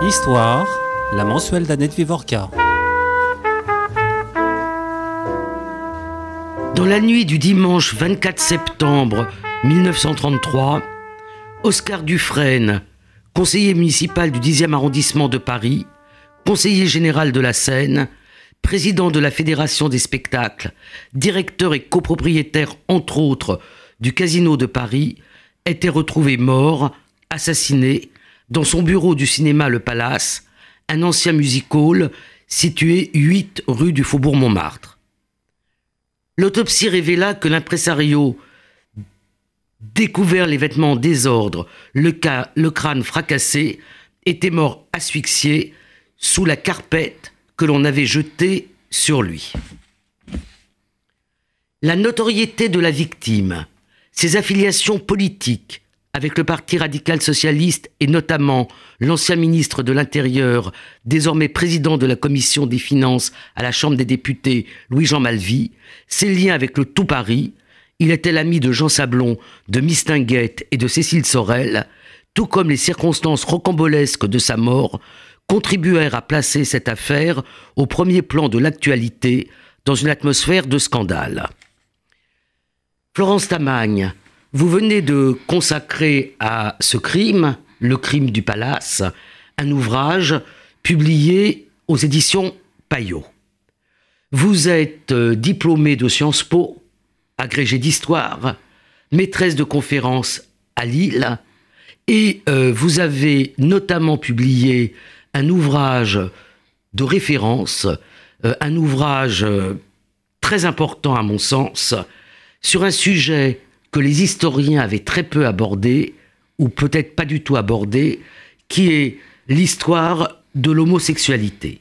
Histoire, la mensuelle d'Annette Vivorca. Dans la nuit du dimanche 24 septembre 1933, Oscar Dufresne, conseiller municipal du 10e arrondissement de Paris, conseiller général de la Seine, président de la Fédération des spectacles, directeur et copropriétaire, entre autres, du Casino de Paris, était retrouvé mort, assassiné, dans son bureau du cinéma Le Palace, un ancien music hall situé 8 rue du Faubourg Montmartre. L'autopsie révéla que l'impresario découvert les vêtements en désordre, le, le crâne fracassé, était mort asphyxié sous la carpette que l'on avait jetée sur lui. La notoriété de la victime, ses affiliations politiques avec le Parti radical socialiste et notamment l'ancien ministre de l'Intérieur, désormais président de la commission des finances à la Chambre des députés, Louis-Jean Malvy, ses liens avec le tout Paris, il était l'ami de Jean Sablon, de Mistinguette et de Cécile Sorel, tout comme les circonstances rocambolesques de sa mort contribuèrent à placer cette affaire au premier plan de l'actualité dans une atmosphère de scandale. Florence Tamagne, vous venez de consacrer à ce crime, le crime du palace, un ouvrage publié aux éditions Payot. Vous êtes euh, diplômé de Sciences Po, agrégé d'histoire, maîtresse de conférences à Lille, et euh, vous avez notamment publié un ouvrage de référence, euh, un ouvrage très important à mon sens, sur un sujet que les historiens avaient très peu abordé, ou peut-être pas du tout abordé, qui est l'histoire de l'homosexualité.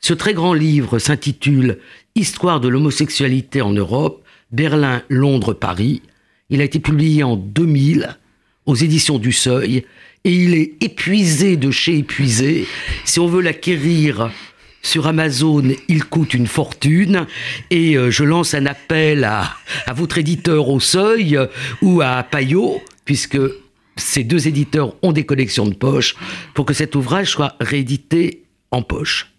Ce très grand livre s'intitule Histoire de l'homosexualité en Europe, Berlin, Londres, Paris. Il a été publié en 2000 aux éditions du Seuil et il est épuisé de chez épuisé. Si on veut l'acquérir sur Amazon, il coûte une fortune et euh, je lance un appel à, votre éditeur au seuil euh, ou à Payot, puisque ces deux éditeurs ont des collections de poche, pour que cet ouvrage soit réédité en poche.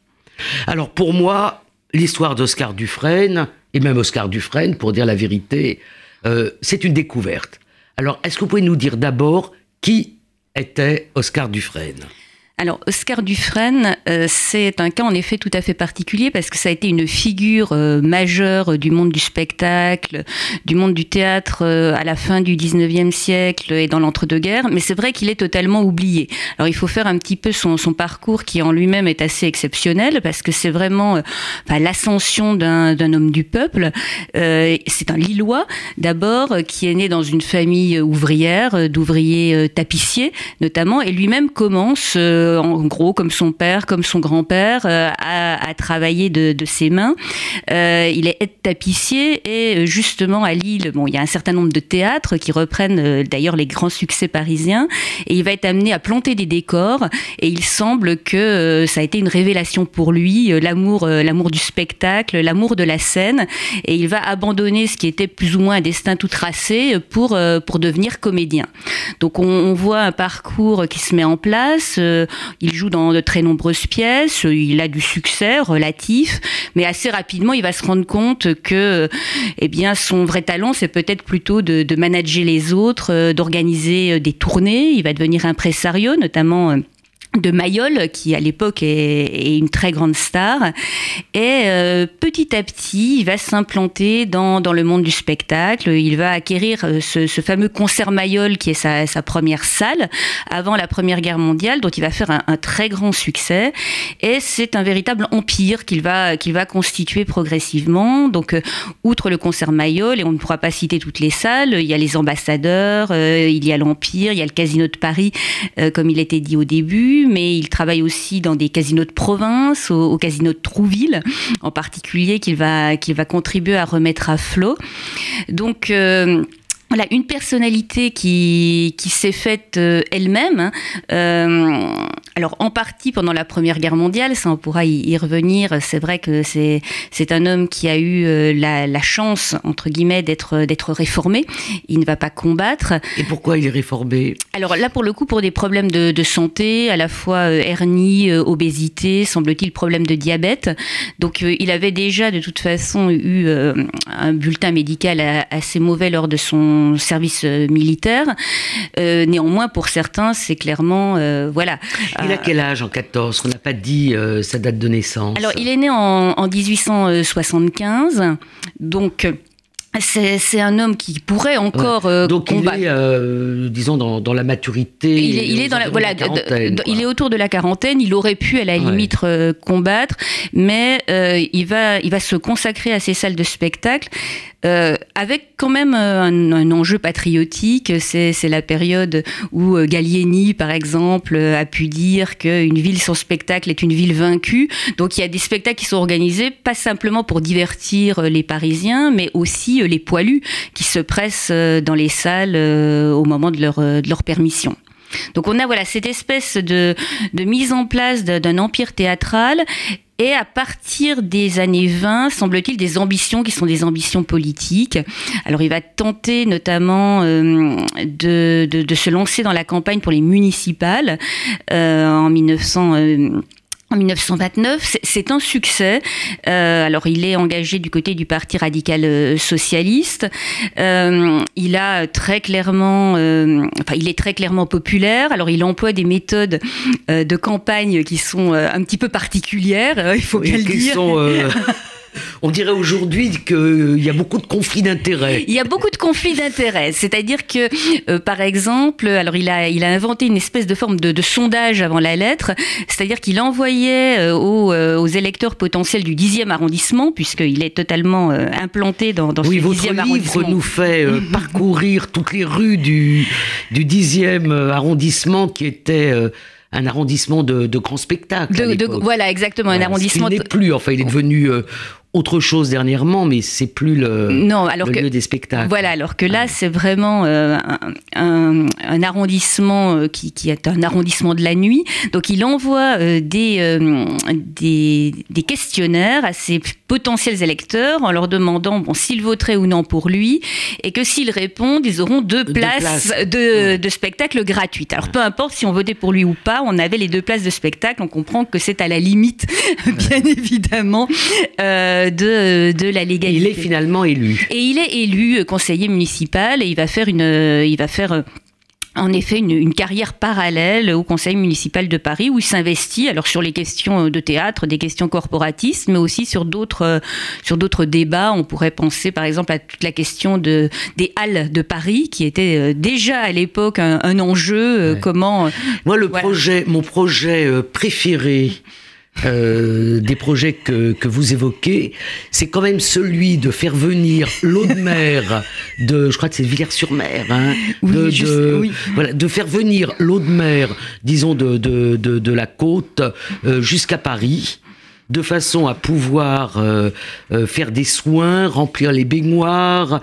Alors pour moi, l'histoire d'Oscar Dufresne, et même Oscar Dufresne, pour dire la vérité, euh, c'est une découverte. Alors est-ce que vous pouvez nous dire d'abord qui était Oscar Dufresne? Alors, Oscar Dufresne, euh, c'est un cas en effet tout à fait particulier parce que ça a été une figure euh, majeure du monde du spectacle, du monde du théâtre euh, à la fin du 19e siècle et dans l'entre-deux-guerres, mais c'est vrai qu'il est totalement oublié. Alors, il faut faire un petit peu son, son parcours qui en lui-même est assez exceptionnel parce que c'est vraiment l'ascension d'un homme du peuple. c'est un Lillois d'abord qui est né dans une famille ouvrière, d'ouvriers tapissiers notamment, et lui-même commence en gros, comme son père, comme son grand-père, euh, a, travaillé de, ses mains. Euh, il est aide-tapissier et euh, justement à Lille, bon, il y a un certain nombre de théâtres qui reprennent d'ailleurs les grands succès parisiens et il va être amené à planter des décors et il semble que ça a été une révélation pour lui, l'amour, l'amour du spectacle, l'amour de la scène et il va abandonner ce qui était plus ou moins un destin tout tracé pour, pour devenir comédien. Donc on, on voit un parcours qui se met en place. Il joue dans de très nombreuses pièces, il a du succès relatif, mais assez rapidement, il va se rendre compte que, eh bien, son vrai talent, c'est peut-être plutôt de, manager les autres, euh, d'organiser euh, des tournées. Il va devenir impresario, notamment euh, de Mayol, qui à l'époque est, une très grande star. Et euh, petit à petit, il va s'implanter dans, dans, le monde du spectacle. Il va acquérir euh, ce, fameux concert Mayol, qui est sa, première salle, avant la Première Guerre mondiale, dont il va faire un, un très grand succès. Et c'est un véritable empire qu'il va, qu'il va constituer progressivement. Donc, euh, outre le concert Mayol, et on ne pourra pas citer toutes les salles, il y a les ambassadeurs, il y a l'Empire, il y a le Casino de Paris, comme il était dit au début mais il travaille aussi dans des casinos de province, au, casino de Trouville en particulier, qu'il va, contribuer à remettre à flot. Donc, euh, voilà, une personnalité qui, qui s'est faite euh, elle-même. Hein. Euh, alors, en partie pendant la Première Guerre mondiale, ça on pourra y, revenir. C'est vrai que c'est, c'est un homme qui a eu euh, la, la, chance, entre guillemets, d'être, d'être réformé. Il ne va pas combattre. Et pourquoi il est réformé? Alors là, pour le coup, pour des problèmes de, de santé, à la fois hernie, obésité, semble-t-il, problème de diabète. Donc, il avait déjà, de toute façon, eu un bulletin médical assez mauvais lors de son service euh, militaire. Euh, néanmoins, pour certains, c'est clairement euh, voilà. Il a quel âge en 14 On n'a pas dit sa date de naissance. Alors, il est né en, en 1875, donc. C'est un homme qui pourrait encore Donc il est, euh, disons, dans, dans, la maturité. Il est, il est dans la, voilà, il est autour de la quarantaine. Il aurait pu, à la limite, combattre, mais il va, il va se consacrer à ces salles de spectacle. Avec quand même un, un enjeu patriotique, c'est la période où Gallieni, par exemple, a pu dire qu'une ville sans spectacle est une ville vaincue. Donc il y a des spectacles qui sont organisés pas simplement pour divertir les Parisiens, mais aussi les poilus qui se pressent euh, dans les salles euh, au moment de leur, euh, de leur permission. Donc on a voilà cette espèce de, de mise en place d'un empire théâtral et à partir des années 20, semble-t-il, des ambitions qui sont des ambitions politiques. Alors il va tenter notamment de, de, se lancer dans la campagne pour les municipales en 1900 en 1929. C'est un succès. Euh, alors, il est engagé du côté du Parti radical euh, socialiste. Euh, il a très clairement, enfin, il est très clairement populaire. Alors, il emploie des méthodes de campagne qui sont un petit peu particulières, il faut bien le dire. on dirait aujourd'hui qu'il y a beaucoup de conflits d'intérêts. Il y a beaucoup de conflits d'intérêts. C'est-à-dire que, euh, par exemple, alors il a, il a inventé une espèce de forme de, sondage avant la lettre, c'est-à-dire qu'il envoyait euh, euh, aux, électeurs potentiels du 10e arrondissement, puisqu'il est totalement implanté dans, dans oui, ce 10e arrondissement. votre livre nous fait parcourir toutes les rues du, du 10e arrondissement qui était un arrondissement de, de grands spectacles. voilà, exactement, un arrondissement. Il n'est plus, enfin, il est devenu autre chose dernièrement, mais c'est plus le, non, alors lieu des spectacles. Voilà, alors que là, c'est vraiment euh, un, arrondissement euh, qui, est un arrondissement de la nuit. Donc, il envoie euh, des, des, questionnaires à ses potentiels électeurs en leur demandant bon, s'ils voteraient ou non pour lui, et que s'ils répondent, ils auront deux, places, De, de, spectacle gratuites. Alors, peu importe si on votait pour lui ou pas, on avait les deux places de spectacle. On comprend que c'est à la limite, bien évidemment. Euh, de, de la légalité. Il est finalement élu. Et il est élu conseiller municipal et il va faire une, il va faire en effet une, carrière parallèle au Conseil municipal de Paris où il s'investit alors sur les questions de théâtre, des questions corporatistes, mais aussi sur d'autres sur d'autres débats. On pourrait penser par exemple à toute la question de des halles de Paris qui était euh, déjà à l'époque un, enjeu. Euh, comment Moi, le projet, mon projet préféré euh, des projets que, que vous évoquez, c'est quand même celui de faire venir l'eau de mer de, je crois que c'est Villers-sur-Mer, hein, de, de, voilà, de faire venir l'eau de mer, disons, de, de, de, la côte euh, jusqu'à Paris de façon à pouvoir euh, euh, faire des soins, remplir les baignoires.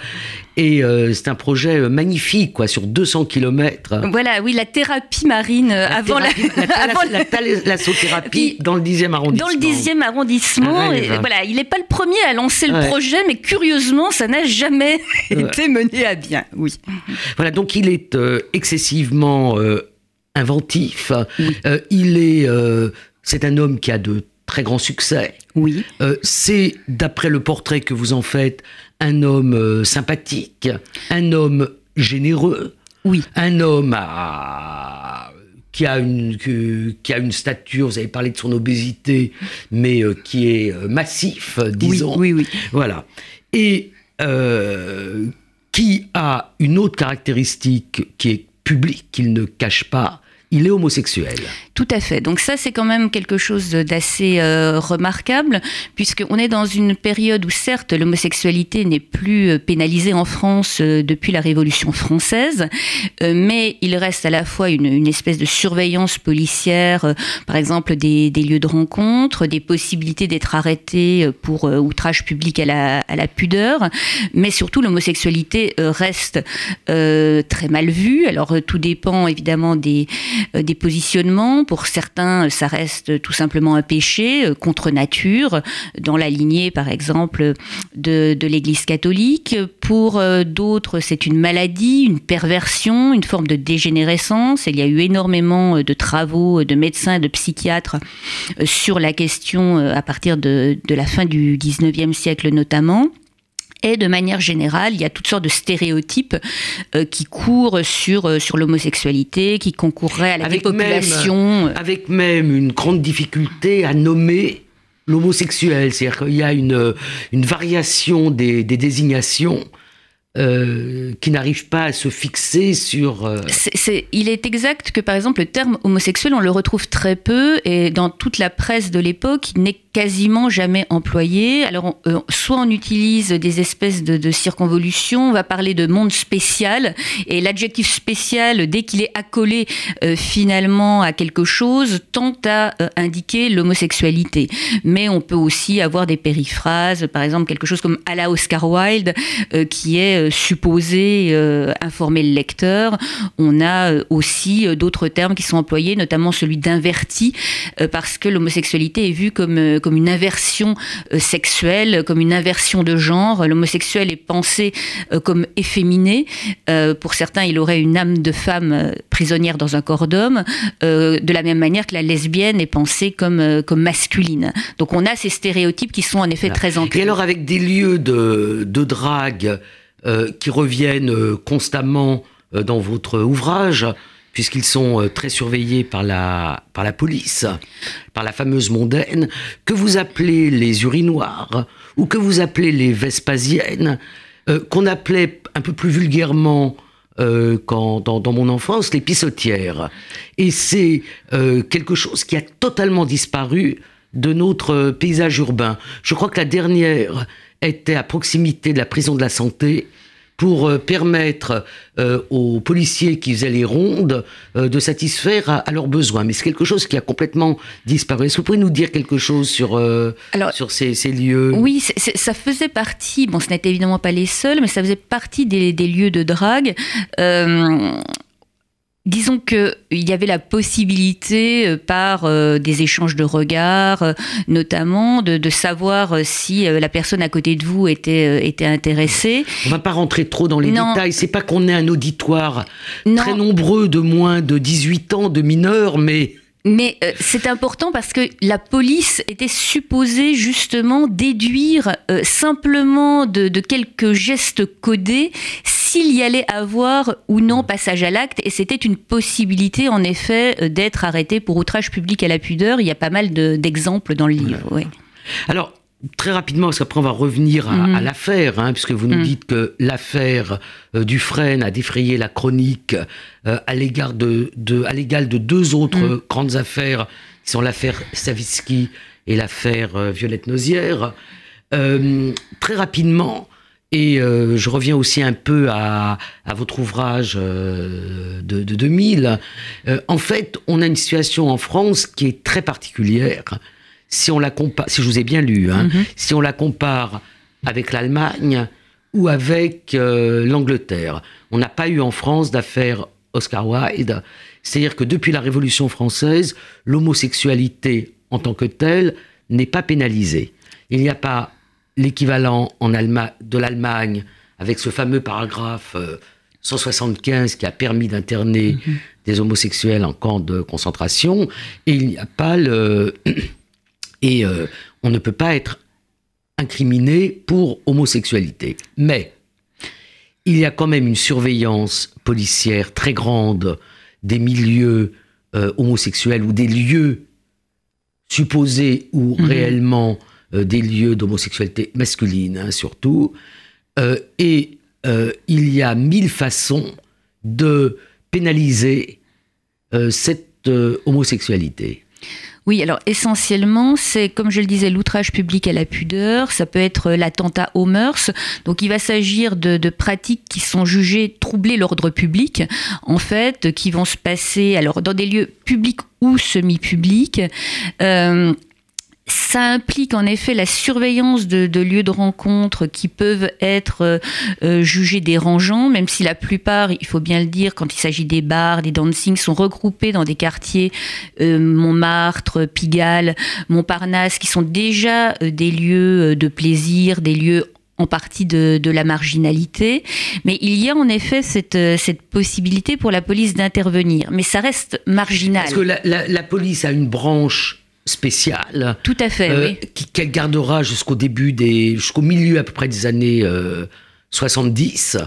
Et euh, c'est un projet magnifique, quoi, sur 200 km. Voilà, oui, la thérapie marine avant la, la, thalassothérapie dans le 10e arrondissement. Dans le 10e arrondissement. Et, voilà, il n'est pas le premier à lancer le projet, mais curieusement, ça n'a jamais été mené à bien. Oui. Voilà, donc il est excessivement inventif. il est, c'est un homme qui a de très grand succès. Oui. Euh, c'est, d'après le portrait que vous en faites, un homme euh, sympathique, un homme généreux, oui. un homme qui, a une, qui a une stature, vous avez parlé de son obésité, mais euh, qui est massif, disons. Oui, oui, Voilà. Et qui a une autre caractéristique qui est publique, qu'il ne cache pas, il est homosexuel. Tout à fait. Donc ça, c'est quand même quelque chose d'assez euh, remarquable, puisqu'on est dans une période où certes l'homosexualité n'est plus euh, pénalisée en France euh, depuis la Révolution française, mais il reste à la fois une, espèce de surveillance policière, par exemple des, lieux de rencontre, des possibilités d'être arrêté pour outrage public à la, pudeur, mais surtout l'homosexualité reste très mal vue. Alors tout dépend évidemment des positionnements pour certains, ça reste tout simplement un péché euh, contre nature, dans la lignée, par exemple, de, l'Église catholique. Pour euh, d'autres, c'est une maladie, une perversion, une forme de dégénérescence. Il y a eu énormément euh, de travaux de médecins, de psychiatres sur la question à partir de, de la fin du 19e siècle notamment. Et de manière générale, il y a toutes sortes de stéréotypes euh, qui courent sur, euh, sur l'homosexualité, qui concourraient à la avec dépopulation. avec même une grande difficulté à nommer l'homosexuel. C'est-à-dire qu'il y a une, une variation des, des désignations euh, qui n'arrive pas à se fixer sur... Euh, il est exact que par exemple le terme homosexuel, on le retrouve très peu et dans toute la presse de l'époque, il n'est quasiment jamais employé. Alors euh, soit on utilise des espèces de, circonvolutions, on va parler de monde spécial et l'adjectif spécial, dès qu'il est accolé finalement à quelque chose, tend à indiquer l'homosexualité. Mais on peut aussi avoir des périphrases, par exemple quelque chose comme à la Oscar Wilde, qui est supposé euh, informer le lecteur. On a euh, aussi euh, d'autres termes qui sont employés, notamment celui d'inverti, parce que l'homosexualité est vue comme, comme une inversion sexuelle, comme une inversion de genre. L'homosexuel est pensé comme efféminé. pour certains, il aurait une âme de femme prisonnière dans un corps d'homme, de la même manière que la lesbienne est pensée comme, comme masculine. Donc on a ces stéréotypes qui sont en effet très ancrés. Et alors avec des lieux de, de drague euh, qui reviennent euh, constamment euh, dans votre ouvrage, puisqu'ils sont très surveillés par la, par la police, par la fameuse mondaine, que vous appelez les urinoirs, ou que vous appelez les vespasiennes, qu'on appelait un peu plus vulgairement quand, dans, dans, mon enfance, les pissotières. Et c'est quelque chose qui a totalement disparu de notre paysage urbain. Je crois que la dernière était à proximité de la prison de la santé pour euh, permettre euh, aux policiers qui faisaient les rondes euh, de satisfaire à, leurs besoins. Mais c'est quelque chose qui a complètement disparu. Est-ce que vous pouvez nous dire quelque chose sur, sur ces, ces, lieux? Oui, ça faisait partie, bon ce n'était évidemment pas les seuls, mais ça faisait partie des, des lieux de drague. Disons qu'il y avait la possibilité, euh, par euh, des échanges de regards, euh, notamment, de, savoir si la personne à côté de vous était, était intéressée. On ne va pas rentrer trop dans les détails. C'est pas qu'on ait un auditoire très nombreux de moins de 18 ans, de mineurs, mais mais euh, c'est important parce que la police était supposée justement déduire euh, simplement de, quelques gestes codés s'il y allait avoir ou non passage à l'acte. Et c'était une possibilité en effet euh, d'être arrêté pour outrage public à la pudeur. Il y a pas mal d'exemples dans le livre. Alors, Très rapidement, parce qu'après on va revenir à, mhm. l'affaire, hein, puisque vous nous mhm. dites que l'affaire euh, Dufresne a défrayé la chronique euh, à l'égard de, à l'égal de deux autres mhm. grandes affaires, qui sont l'affaire Savitsky et l'affaire euh, Violette Nozière. très rapidement, et je reviens aussi un peu à, votre ouvrage de, de 2000, en fait, on a une situation en France qui est très particulière si on la compare, si je vous ai bien lu, hein, mhm. si on la compare avec l'Allemagne ou avec euh, l'Angleterre. On n'a pas eu en France d'affaire Oscar Wilde. C'est-à-dire que depuis la Révolution française, l'homosexualité en tant que telle n'est pas pénalisée. Il n'y a pas l'équivalent en de l'Allemagne avec ce fameux paragraphe 175 euh, qui a permis d'interner mhm. des homosexuels en camp de concentration. Et il n'y a pas le et euh, on ne peut pas être incriminé pour homosexualité. Mais il y a quand même une surveillance policière très grande des milieux euh, homosexuels ou des lieux supposés ou mhm. réellement des lieux d'homosexualité masculine, hein, surtout. et il y a mille façons de pénaliser cette homosexualité oui, alors essentiellement, c'est comme je le disais, l'outrage public à la pudeur, ça peut être l'attentat aux mœurs. Donc il va s'agir de, pratiques qui sont jugées troubler l'ordre public, en fait, qui vont se passer alors dans des lieux publics ou semi-publics. Euh, ça implique en effet la surveillance de, lieux de rencontre qui peuvent être euh, euh, jugés dérangeants, même si la plupart, il faut bien le dire, quand il s'agit des bars, des dancing, sont regroupés dans des quartiers euh, Montmartre, Pigalle, Montparnasse, qui sont déjà des lieux de plaisir, des lieux en partie de, la marginalité. Mais il y a en effet cette, cette possibilité pour la police d'intervenir. Mais ça reste marginal. Parce que la, la police a une branche spéciale. Tout à fait, euh, Qu'elle gardera jusqu'au début des. jusqu'au milieu à peu près des années 70, euh,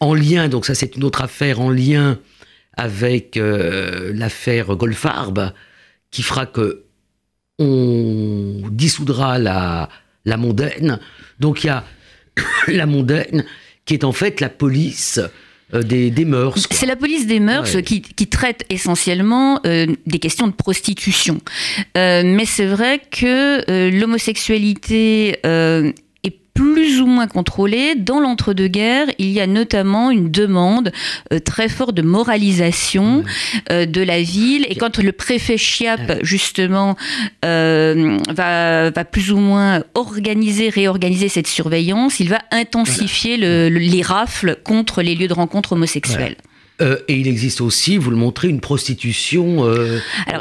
en lien, donc ça c'est une autre affaire, en lien avec euh, l'affaire Goldfarb, qui fera que on dissoudra la, la mondaine. Donc il y a la mondaine qui est en fait la police euh, des, mœurs. C'est la police des mœurs qui, traite essentiellement euh, des questions de prostitution. Euh, mais c'est vrai que l'homosexualité plus ou moins contrôlée. Dans l'entre-deux-guerres, il y a notamment une demande euh, très forte de moralisation euh, de la ville. Et quand le préfet Chiap, justement, euh, va, va, plus ou moins organiser, réorganiser cette surveillance, il va intensifier les rafles contre les lieux de rencontre homosexuels. Euh, et il existe aussi, vous le montrez, une prostitution euh,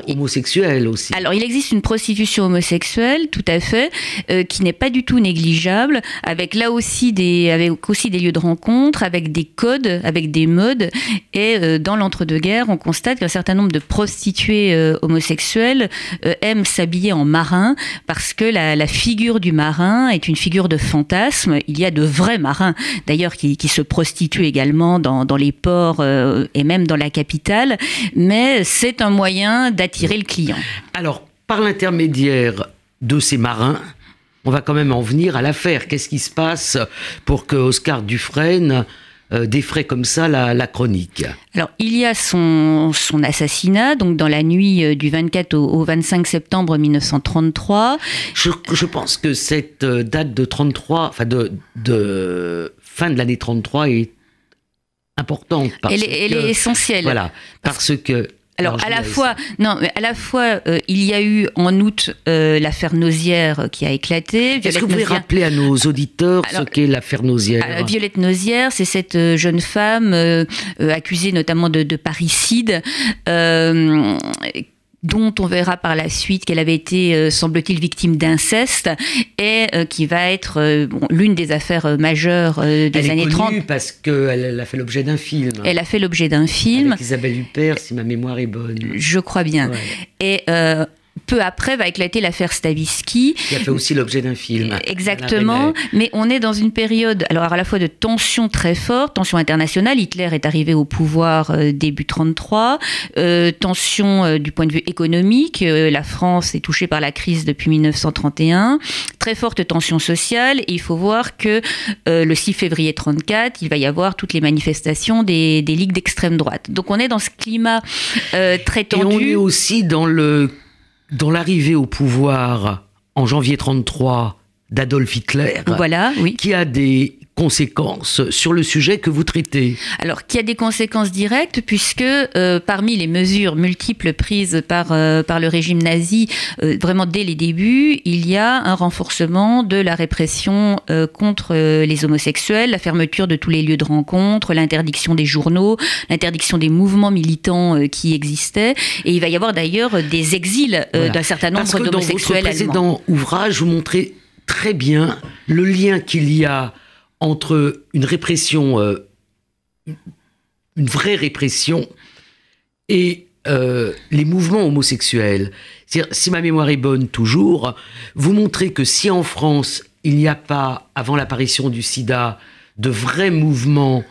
homosexuelle aussi. Alors il existe une prostitution homosexuelle, tout à fait, euh, qui n'est pas du tout négligeable, avec là aussi des, avec aussi des lieux de rencontre, avec des codes, avec des modes. Et dans l'entre-deux-guerres, on constate qu'un certain nombre de prostituées homosexuelles aiment s'habiller en marin parce que la, la, figure du marin est une figure de fantasme. Il y a de vrais marins, d'ailleurs, qui, qui, se prostituent également dans, dans les ports et même dans la capitale, mais c'est un moyen d'attirer le client. Alors, par l'intermédiaire de ces marins, on va quand même en venir à l'affaire. Qu'est-ce qui se passe pour que Oscar Dufresne euh, défraie comme ça la, chronique? Alors, il y a son, son, assassinat, donc dans la nuit euh, du 24 au, 25 septembre 1933. Je, je, pense que cette date de 33, enfin de, de fin de l'année 33 est importante. elle, est, essentielle. Voilà, parce que alors, à la fois, non, mais à la fois, euh, il y a eu en août euh, l'affaire Nausière qui a éclaté. Est-ce que vous pouvez rappeler à nos auditeurs ce qu'est l'affaire Nausière Violette Nausière, c'est cette euh, jeune femme accusée notamment de, de parricide dont on verra par la suite qu'elle avait été, euh, semble-t-il, victime d'inceste, et euh, qui va être euh, l'une des affaires majeures des elle années est 30. parce qu'elle a fait l'objet d'un film. Elle a fait l'objet d'un film. Avec Isabelle Huppert, si ma mémoire est bonne. Je crois bien. Et peu après va éclater l'affaire Stavisky. Qui a fait aussi l'objet d'un film. Exactement. Mais on est dans une période, alors à la fois de tension très forte, tension internationale. Hitler est arrivé au pouvoir euh, début 33. Euh, tension euh, du point de vue économique. la France est touchée par la crise depuis 1931. Très forte tension sociale. Et il faut voir que le 6 février 34, il va y avoir toutes les manifestations des, des ligues d'extrême droite. Donc on est dans ce climat très tendu. Et on est aussi dans le dans l'arrivée au pouvoir en janvier 33 d'Adolf Hitler, voilà, oui. qui a des conséquences sur le sujet que vous traitez. Alors, qui a des conséquences directes, puisque euh, parmi les mesures multiples prises par, euh, par le régime nazi, euh, vraiment dès les débuts, il y a un renforcement de la répression contre les homosexuels, la fermeture de tous les lieux de rencontre, l'interdiction des journaux, l'interdiction des mouvements militants qui existaient, et il va y avoir d'ailleurs des exils d'un certain nombre d'homosexuels Dans votre précédent ouvrage, vous montrez très bien le lien qu'il y a entre une répression, euh, une vraie répression, et euh, les mouvements homosexuels. Si ma mémoire est bonne toujours, vous montrez que si en France, il n'y a pas, avant l'apparition du sida, de vrais mouvements,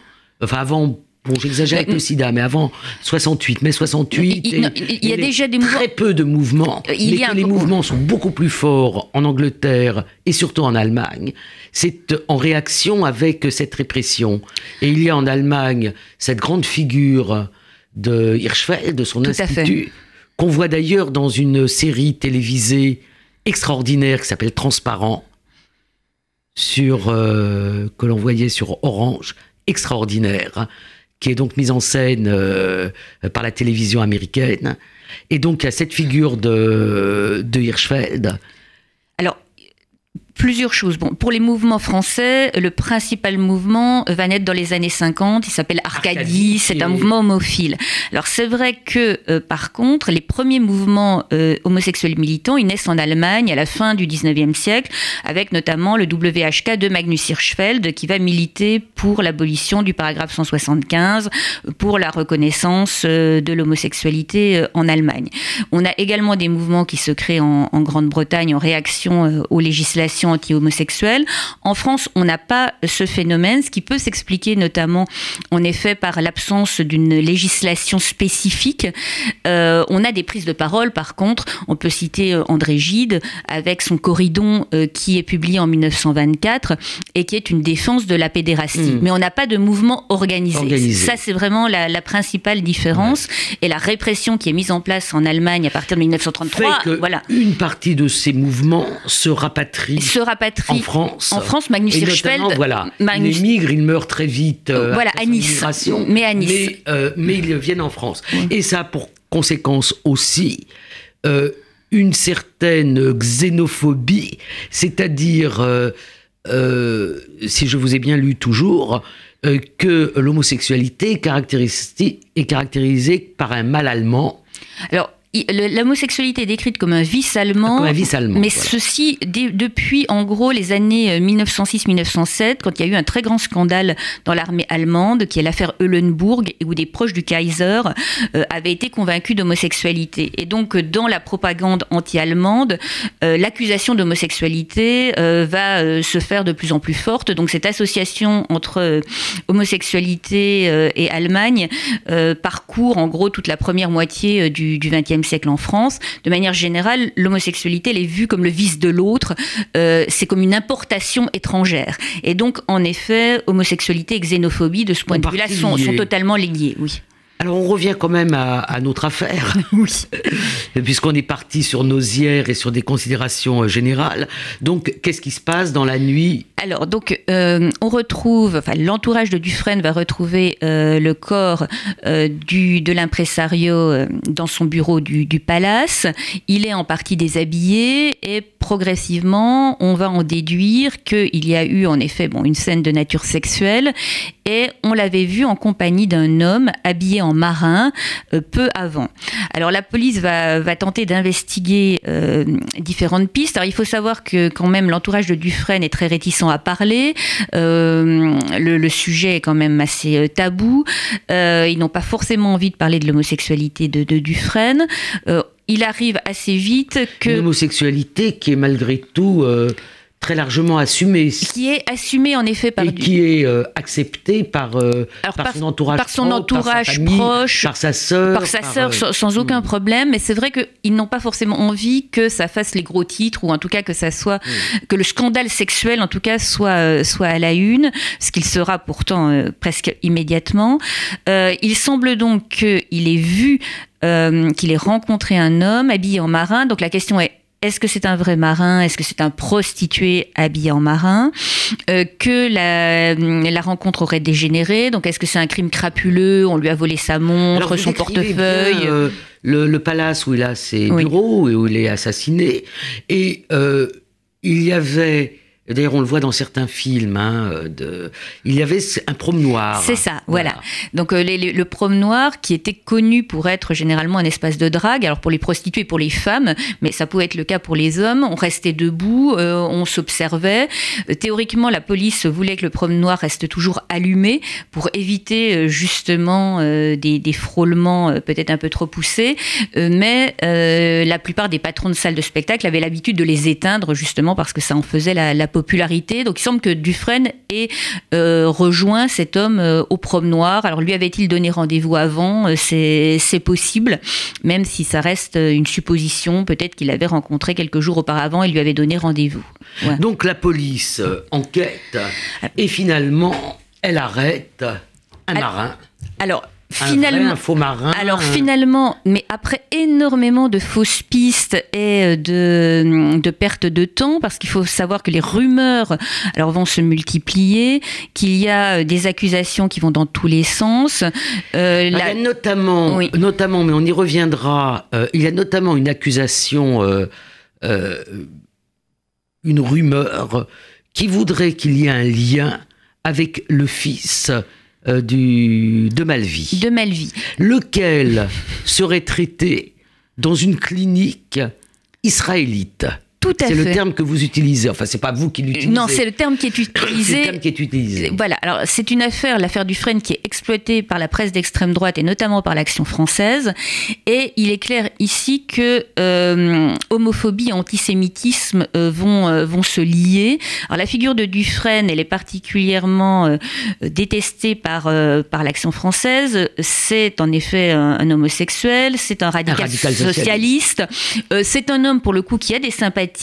enfin avant Bon, j'exagère avec le sida, mais avant 68, mai 68, il, y a déjà des très peu de mouvements, euh, il mais que les mouvements sont beaucoup plus forts en Angleterre et surtout en Allemagne. C'est en réaction avec cette répression. Et il y a en Allemagne cette grande figure de Hirschfeld, de son institut, qu'on voit d'ailleurs dans une série télévisée extraordinaire qui s'appelle Transparent, sur, euh, que l'on voyait sur Orange, extraordinaire, qui est donc mise en scène euh, par la télévision américaine. Et donc, il y a cette figure de, de Hirschfeld. Plusieurs choses. Bon, pour les mouvements français, le principal mouvement va naître dans les années 50. Il s'appelle Arcadie. c'est un mouvement homophile. Alors c'est vrai que, euh, par contre, les premiers mouvements euh, homosexuels militants, ils naissent en Allemagne à la fin du 19e siècle, avec notamment le WHK de Magnus Hirschfeld, qui va militer pour l'abolition du paragraphe 175, pour la reconnaissance euh, de l'homosexualité en Allemagne. On a également des mouvements qui se créent en, en Grande-Bretagne en réaction aux législations anti-homosexuels. En France, on n'a pas ce phénomène, ce qui peut s'expliquer notamment, en effet, par l'absence d'une législation spécifique. Euh, on a des prises de parole, par contre. On peut citer euh, André Gide avec son Corridon euh, qui est publié en 1924 et qui est une défense de la pédérastie. Hmm. Mais on n'a pas de mouvement organisé. Ça, c'est vraiment la, principale différence. Et la répression qui est mise en place en Allemagne à partir de 1933, voilà. Une partie de ces mouvements se rapatrie se rapatrie en France. En France, Magnus Hirschfeld. Voilà, Magnus... il émigre, il meurt très vite. Euh, voilà, à Nice. Mais à Nice. Mais, euh, mais, ils viennent en France. Et ça a pour conséquence aussi euh, une certaine xénophobie, c'est-à-dire, si je vous ai bien lu toujours, que l'homosexualité est, est caractérisée par un mal allemand. Alors, l'homosexualité est décrite comme un vice allemand. Comme un vice allemand. Mais ceci, depuis en gros les années 1906-1907, euh, quand il y a eu un très grand scandale dans l'armée allemande, qui est l'affaire Eulenburg, où des proches du Kaiser euh, avaient été convaincus d'homosexualité. Et donc, dans la propagande anti-allemande, euh, l'accusation d'homosexualité va se faire de plus en plus forte. Donc, cette association entre homosexualité et Allemagne parcourt en gros toute la première moitié du XXe siècle en France. De manière générale, l'homosexualité, elle est vue comme le vice de l'autre. Euh, c'est comme une importation étrangère. Et donc, en effet, homosexualité et xénophobie, de ce point de vue-là, sont, sont, totalement liés. Oui. Alors on revient quand même à, notre affaire, oui. puisqu'on est parti sur Nausière et sur des considérations euh, générales. Donc qu'est-ce qui se passe dans la nuit? Alors donc euh, on retrouve, enfin l'entourage de Dufresne va retrouver euh, le corps du, de l'impresario dans son bureau du, du, palace. Il est en partie déshabillé et progressivement on va en déduire qu'il y a eu en effet bon, une scène de nature sexuelle et on l'avait vu en compagnie d'un homme habillé en marin euh, peu avant. Alors la police va, tenter d'investiguer euh, différentes pistes. Alors il faut savoir que quand même l'entourage de Dufresne est très réticent à parler. Euh, le, sujet est quand même assez tabou. ils n'ont pas forcément envie de parler de l'homosexualité de, de, Dufresne il arrive assez vite que... L'homosexualité qui est malgré tout très largement assumé. Qui est assumé en effet par... Et qui est euh, accepté par, euh, par, son entourage, par son entourage proche, par sa sœur. Par sa sœur, euh, sans, aucun hmm. problème. Mais c'est vrai qu'ils n'ont pas forcément envie que ça fasse les gros titres, ou en tout cas que ça soit... Hmm. que le scandale sexuel, en tout cas, soit, soit à la une, ce qu'il sera pourtant presque immédiatement. il semble donc qu'il ait vu... qu'il ait rencontré un homme habillé en marin. Donc la question est est-ce que c'est un vrai marin? Est-ce que c'est un prostitué habillé en marin? Euh, Que la, rencontre aurait dégénéré? Donc est-ce que c'est un crime crapuleux? On lui a volé sa montre, son portefeuille? euh, le, palace où il a ses bureaux et où il est assassiné. Et euh, il y avait D'ailleurs, on le voit dans certains films. Hein, euh, de... Il y avait un promenoir. C'est ça, voilà. Donc euh, le promenoir qui était connu pour être généralement un espace de drague, alors pour les prostituées pour les femmes, mais ça pouvait être le cas pour les hommes. On restait debout, euh, on s'observait. théoriquement, la police voulait que le promenoir reste toujours allumé pour éviter justement des, des, frôlements peut-être un peu trop poussés. mais la plupart des patrons de salles de spectacle avaient l'habitude de les éteindre justement parce que ça en faisait la, la popularité. Donc il semble que Dufresne ait euh, rejoint cet homme euh, au promenoir. Alors lui avait-il donné rendez-vous avant? Euh, C'est possible, même si ça reste une supposition. Peut-être qu'il l'avait rencontré quelques jours auparavant et lui avait donné rendez-vous. Donc la police enquête et finalement elle arrête un marin. Alors finalement, un, faux marin. Alors finalement, mais après énormément de fausses pistes et de, de perte de temps, parce qu'il faut savoir que les rumeurs alors vont se multiplier, qu'il y a des accusations qui vont dans tous les sens. Euh, il y a notamment, notamment, mais on y reviendra. Euh, il y a notamment une accusation, euh, une rumeur qui voudrait qu'il y ait un lien avec le fils euh, du, de Malvi. De Malvi. Lequel serait traité dans une clinique israélite? C'est le terme que vous utilisez. Enfin, c'est pas vous qui l'utilisez. Non, c'est le terme qui est utilisé. le terme qui est utilisé. Voilà. Alors, c'est une affaire, l'affaire Dufresne, qui est exploitée par la presse d'extrême droite et notamment par l'Action française. Et il est clair ici que euh, homophobie et antisémitisme euh, vont, euh, vont se lier. Alors, la figure de Dufresne, elle est particulièrement détestée par, par l'Action française. C'est en effet un, homosexuel, c'est un radical, socialiste. c'est un homme, pour le coup, qui a des sympathies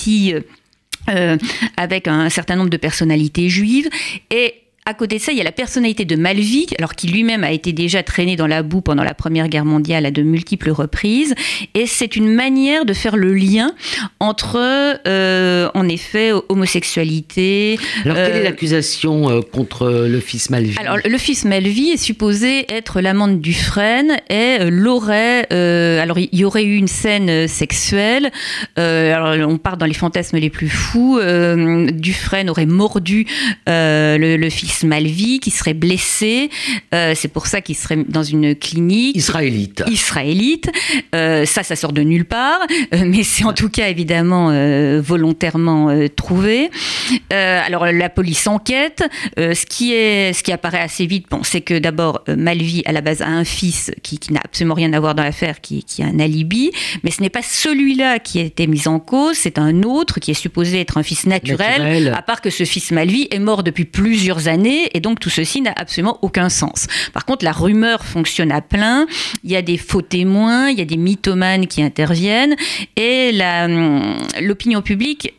euh, avec un certain nombre de personnalités juives. Et à côté de ça, il y a la personnalité de Malvik, alors qui lui-même a été déjà traîné dans la boue pendant la Première Guerre mondiale à de multiples reprises. Et c'est une manière de faire le lien entre, euh, en effet, homosexualité. Alors, quelle est euh, l'accusation euh, contre le fils Malvik? Alors, le fils Malvik est supposé être l'amant de Dufresne et l'aurait. alors, il y aurait eu une scène sexuelle. alors, on part dans les fantasmes les plus fous. Dufresne aurait mordu le, le fils Malvi qui serait blessé. Euh, c'est pour ça qu'il serait dans une clinique. Israélite. Israélite. Euh, ça, ça sort de nulle part, euh, mais c'est en tout cas évidemment volontairement trouvé. alors la police enquête. ce, qui est, ce qui apparaît assez vite, bon, c'est que d'abord Malvi à la base a un fils qui, n'a absolument rien à voir dans l'affaire, qui, qui a un alibi, mais ce n'est pas celui-là qui a été mis en cause, c'est un autre qui est supposé être un fils naturel, naturel. à part que ce fils Malvi est mort depuis plusieurs années et donc tout ceci n'a absolument aucun sens. Par contre, la rumeur fonctionne à plein, il y a des faux témoins, il y a des mythomanes qui interviennent, et hum, l'opinion publique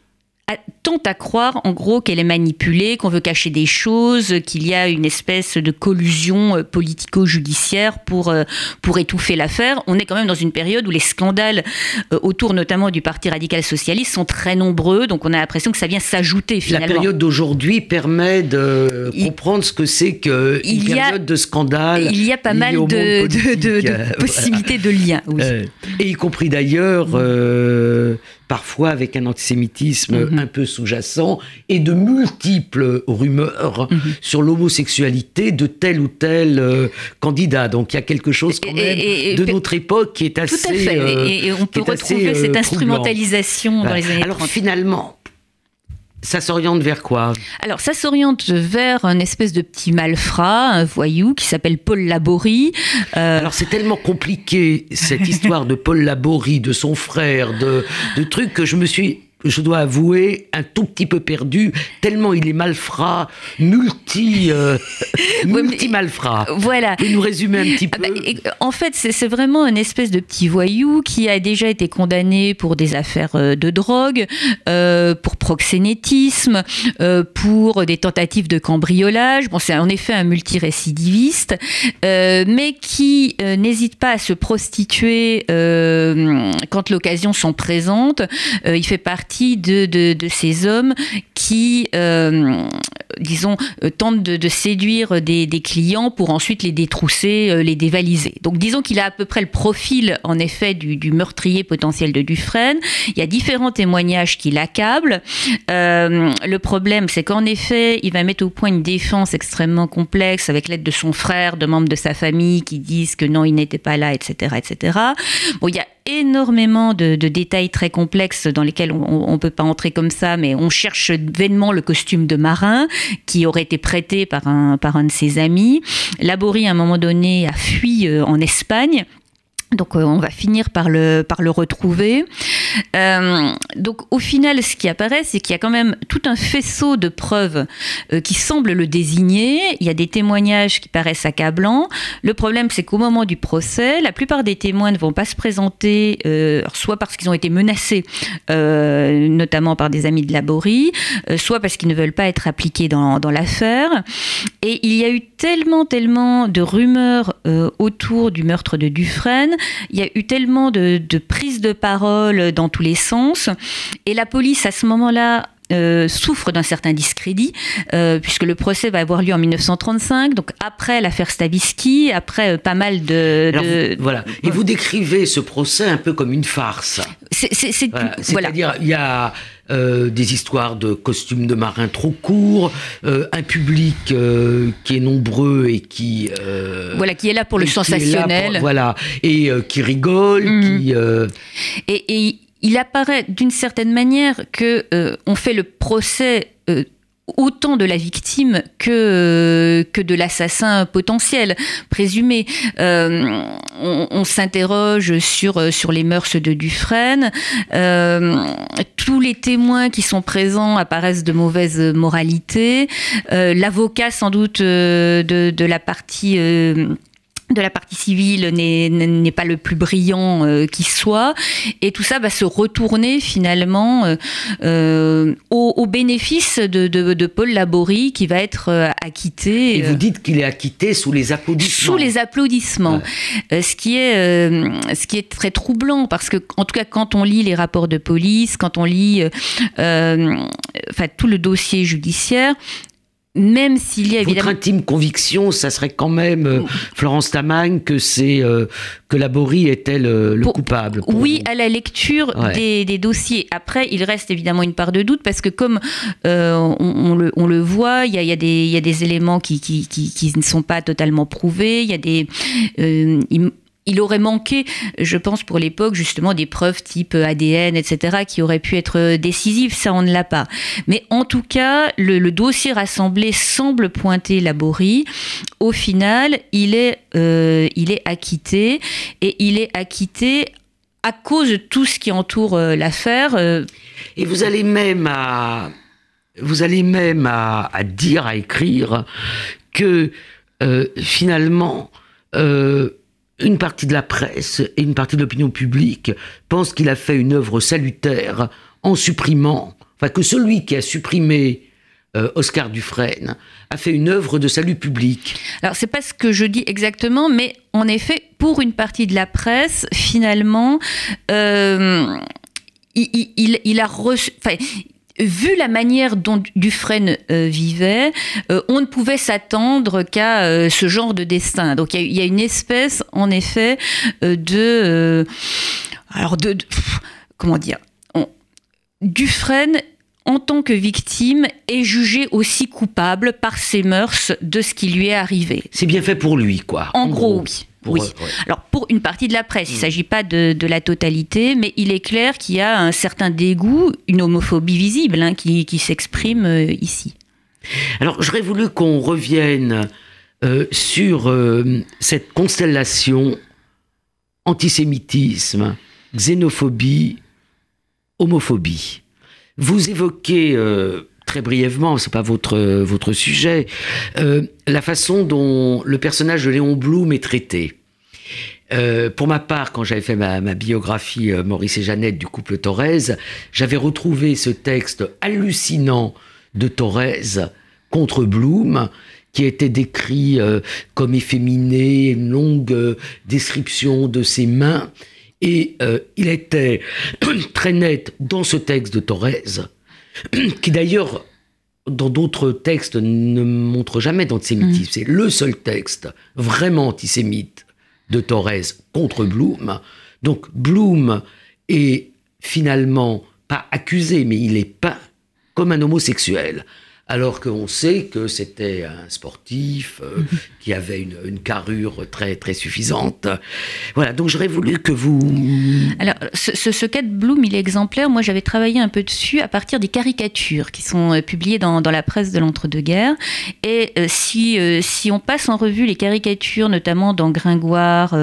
tend à croire en gros qu'elle est manipulée, qu'on veut cacher des choses, qu'il y a une espèce de collusion euh, politico-judiciaire pour, euh, pour étouffer l'affaire. On est quand même dans une période où les scandales euh, autour notamment du Parti radical socialiste sont très nombreux, donc on a l'impression que ça vient s'ajouter finalement. La période d'aujourd'hui permet de comprendre ce que c'est qu'une période de scandale. Il y a pas mal de, de, possibilités de liens. Oui. et y compris d'ailleurs parfois avec un antisémitisme mhm. un peu sous-jacent et de multiples rumeurs mhm. sur l'homosexualité de tel ou tel euh, candidat. Donc il y a quelque chose quand même de notre époque qui est assez. Tout à fait. Euh, et, on peut retrouver cette euh, instrumentalisation dans les années Alors finalement, ça s'oriente vers quoi? Alors, ça s'oriente vers un espèce de petit malfrat, un voyou qui s'appelle Paul Laborie. Alors, c'est tellement compliqué, cette histoire de Paul Laborie, de son frère, de, de trucs que je me suis je dois avouer, un tout petit peu perdu, tellement il est malfrat, multi, euh, multi malfrat. Voilà. Vous nous résumer un petit ah peu bah, En fait, c'est vraiment une espèce de petit voyou qui a déjà été condamné pour des affaires euh, de drogue, euh, pour proxénétisme, pour des tentatives de cambriolage. Bon, c'est en effet un multirécidiviste, mais qui n'hésite pas à se prostituer quand l'occasion s'en présente. il fait partie de, ces hommes qui, euh, disons, euh, tentent de, séduire des, clients pour ensuite les détrousser, euh, les dévaliser. Donc disons qu'il a à peu près le profil, en effet, du, meurtrier potentiel de Dufresne. Il y a différents témoignages qui l'accablent. le problème, c'est qu'en effet, il va mettre au point une défense extrêmement complexe avec l'aide de son frère, de membres de sa famille qui disent que non, il n'était pas là, etc., etc. Bon, il y a énormément de, détails très complexes dans lesquels on ne peut pas entrer comme ça, mais on cherche vainement le costume de marin qui aurait été prêté par un, par un de ses amis. Laborie, à un moment donné, a fui euh, en Espagne. Donc euh, on va finir par le, retrouver. donc au final, ce qui apparaît, c'est qu'il y a quand même tout un faisceau de preuves qui semblent le désigner. Il y a des témoignages qui paraissent accablants. Le problème, c'est qu'au moment du procès, la plupart des témoins ne vont pas se présenter, soit parce qu'ils ont été menacés, notamment par des amis de Laborie, soit parce qu'ils ne veulent pas être appliqués dans, dans l'affaire. Et il y a eu tellement, tellement de rumeurs euh, autour du meurtre de Dufresne, il y a eu tellement de, prises de parole dans tous les sens, et la police à ce moment-là euh, souffre d'un certain discrédit, euh, puisque le procès va avoir lieu en 1935, donc après l'affaire Stavisky, après pas mal de... voilà. Et vous décrivez ce procès un peu comme une farce. C'est, voilà. à dire il y a euh, des histoires de costumes de marins trop courts, euh, un public euh, qui est nombreux et qui voilà qui est là pour le sensationnel, voilà et qui rigole, mhm. qui et, et, il apparaît d'une certaine manière que on fait le procès autant de la victime que, que de l'assassin potentiel, présumé. Euh, on, s'interroge sur, sur les mœurs de Dufresne. Euh, tous les témoins qui sont présents apparaissent de mauvaise moralité. Euh, l'avocat, sans doute, de la partie de la partie civile n'est pas le plus brillant euh, qui soit, et tout ça va se retourner finalement euh, euh, au, bénéfice de, Paul Laborie qui va être acquitté. Et vous dites qu'il est acquitté sous les applaudissements. Sous les applaudissements, ce qui est ce qui est très troublant parce que en tout cas quand on lit les rapports de police, quand on lit enfin tout le dossier judiciaire, même s'il y a évidemment... Votre intime conviction, ça serait quand même, euh, Florence Tamagne, que c'est euh, que Laborie était le, coupable. Oui, à la lecture des, dossiers. Après, il reste évidemment une part de doute parce que comme euh, on, le, voit, il y a, des, des éléments qui, qui, qui, ne sont pas totalement prouvés, il y a des il aurait manqué, je pense, pour l'époque, justement, des preuves type ADN, etc., qui auraient pu être décisives. Ça, on ne l'a pas. Mais en tout cas, le, dossier rassemblé semble pointer Laborie. Au final, il est, euh, il est acquitté. Et il est acquitté à cause de tout ce qui entoure euh, l'affaire. Euh. Et vous allez même à, vous allez même à, dire, à écrire que finalement, une partie de la presse et une partie de l'opinion publique pensent qu'il a fait une œuvre salutaire en supprimant, enfin que celui qui a supprimé euh, Oscar Dufresne a fait une œuvre de salut public. Alors c'est pas ce que je dis exactement, mais en effet, pour une partie de la presse, finalement, euh, il, a reçu, vu la manière dont Dufresne euh, vivait, euh, on ne pouvait s'attendre qu'à euh, ce genre de destin. Donc il y, a une espèce, en effet, de, alors de, comment dire, Dufresne en tant que victime, est jugé aussi coupable par ses mœurs de ce qui lui est arrivé. C'est bien fait pour lui, quoi. En, gros, oui oui. Alors pour une partie de la presse, il ne mm. s'agit pas de, la totalité, mais il est clair qu'il y a un certain dégoût, une homophobie visible hein, qui, s'exprime euh, ici. Alors j'aurais voulu qu'on revienne euh, sur euh, cette constellation antisémitisme, xénophobie, homophobie. Vous évoquez très brièvement, c'est pas votre, votre sujet, euh, la façon dont le personnage de Léon Blum est traité. Euh, pour ma part, quand j'avais fait ma, biographie euh, Maurice et Jeannette du couple Thorez, j'avais retrouvé ce texte hallucinant de Thorez contre Blum, qui était décrit comme efféminé, une longue description de ses mains. Et il était très net dans ce texte de Thorez qui d'ailleurs, dans d'autres textes, ne montre jamais d'antisémitisme. Mm. C'est le seul texte vraiment antisémite de Thorez contre Bloom. Donc Bloom est finalement pas accusé, mais il est peint comme un homosexuel. Alors qu'on sait que c'était un sportif euh, qui avait une, carrure très, très suffisante. Voilà, donc j'aurais voulu que vous... Alors, ce, cas de Bloom, il est exemplaire. Moi, j'avais travaillé un peu dessus à partir des caricatures qui sont euh, publiées dans, dans la presse de l'entre-deux-guerres. Et euh, si, euh, si on passe en revue les caricatures, notamment dans Gringoire,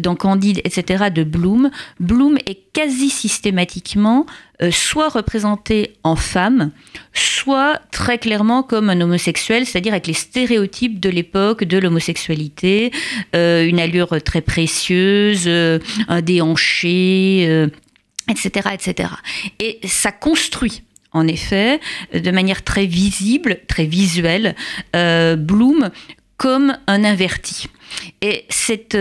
dans Candide, etc., de Bloom, Bloom est quasi systématiquement soit représenté en femme, soit très clairement comme un homosexuel, c'est-à-dire avec les stéréotypes de l'époque de l'homosexualité, euh, une allure très précieuse, euh, un déhanché, etc., etc. Et ça construit en effet, de manière très visible, très visuelle, Bloom comme un inverti. Et cette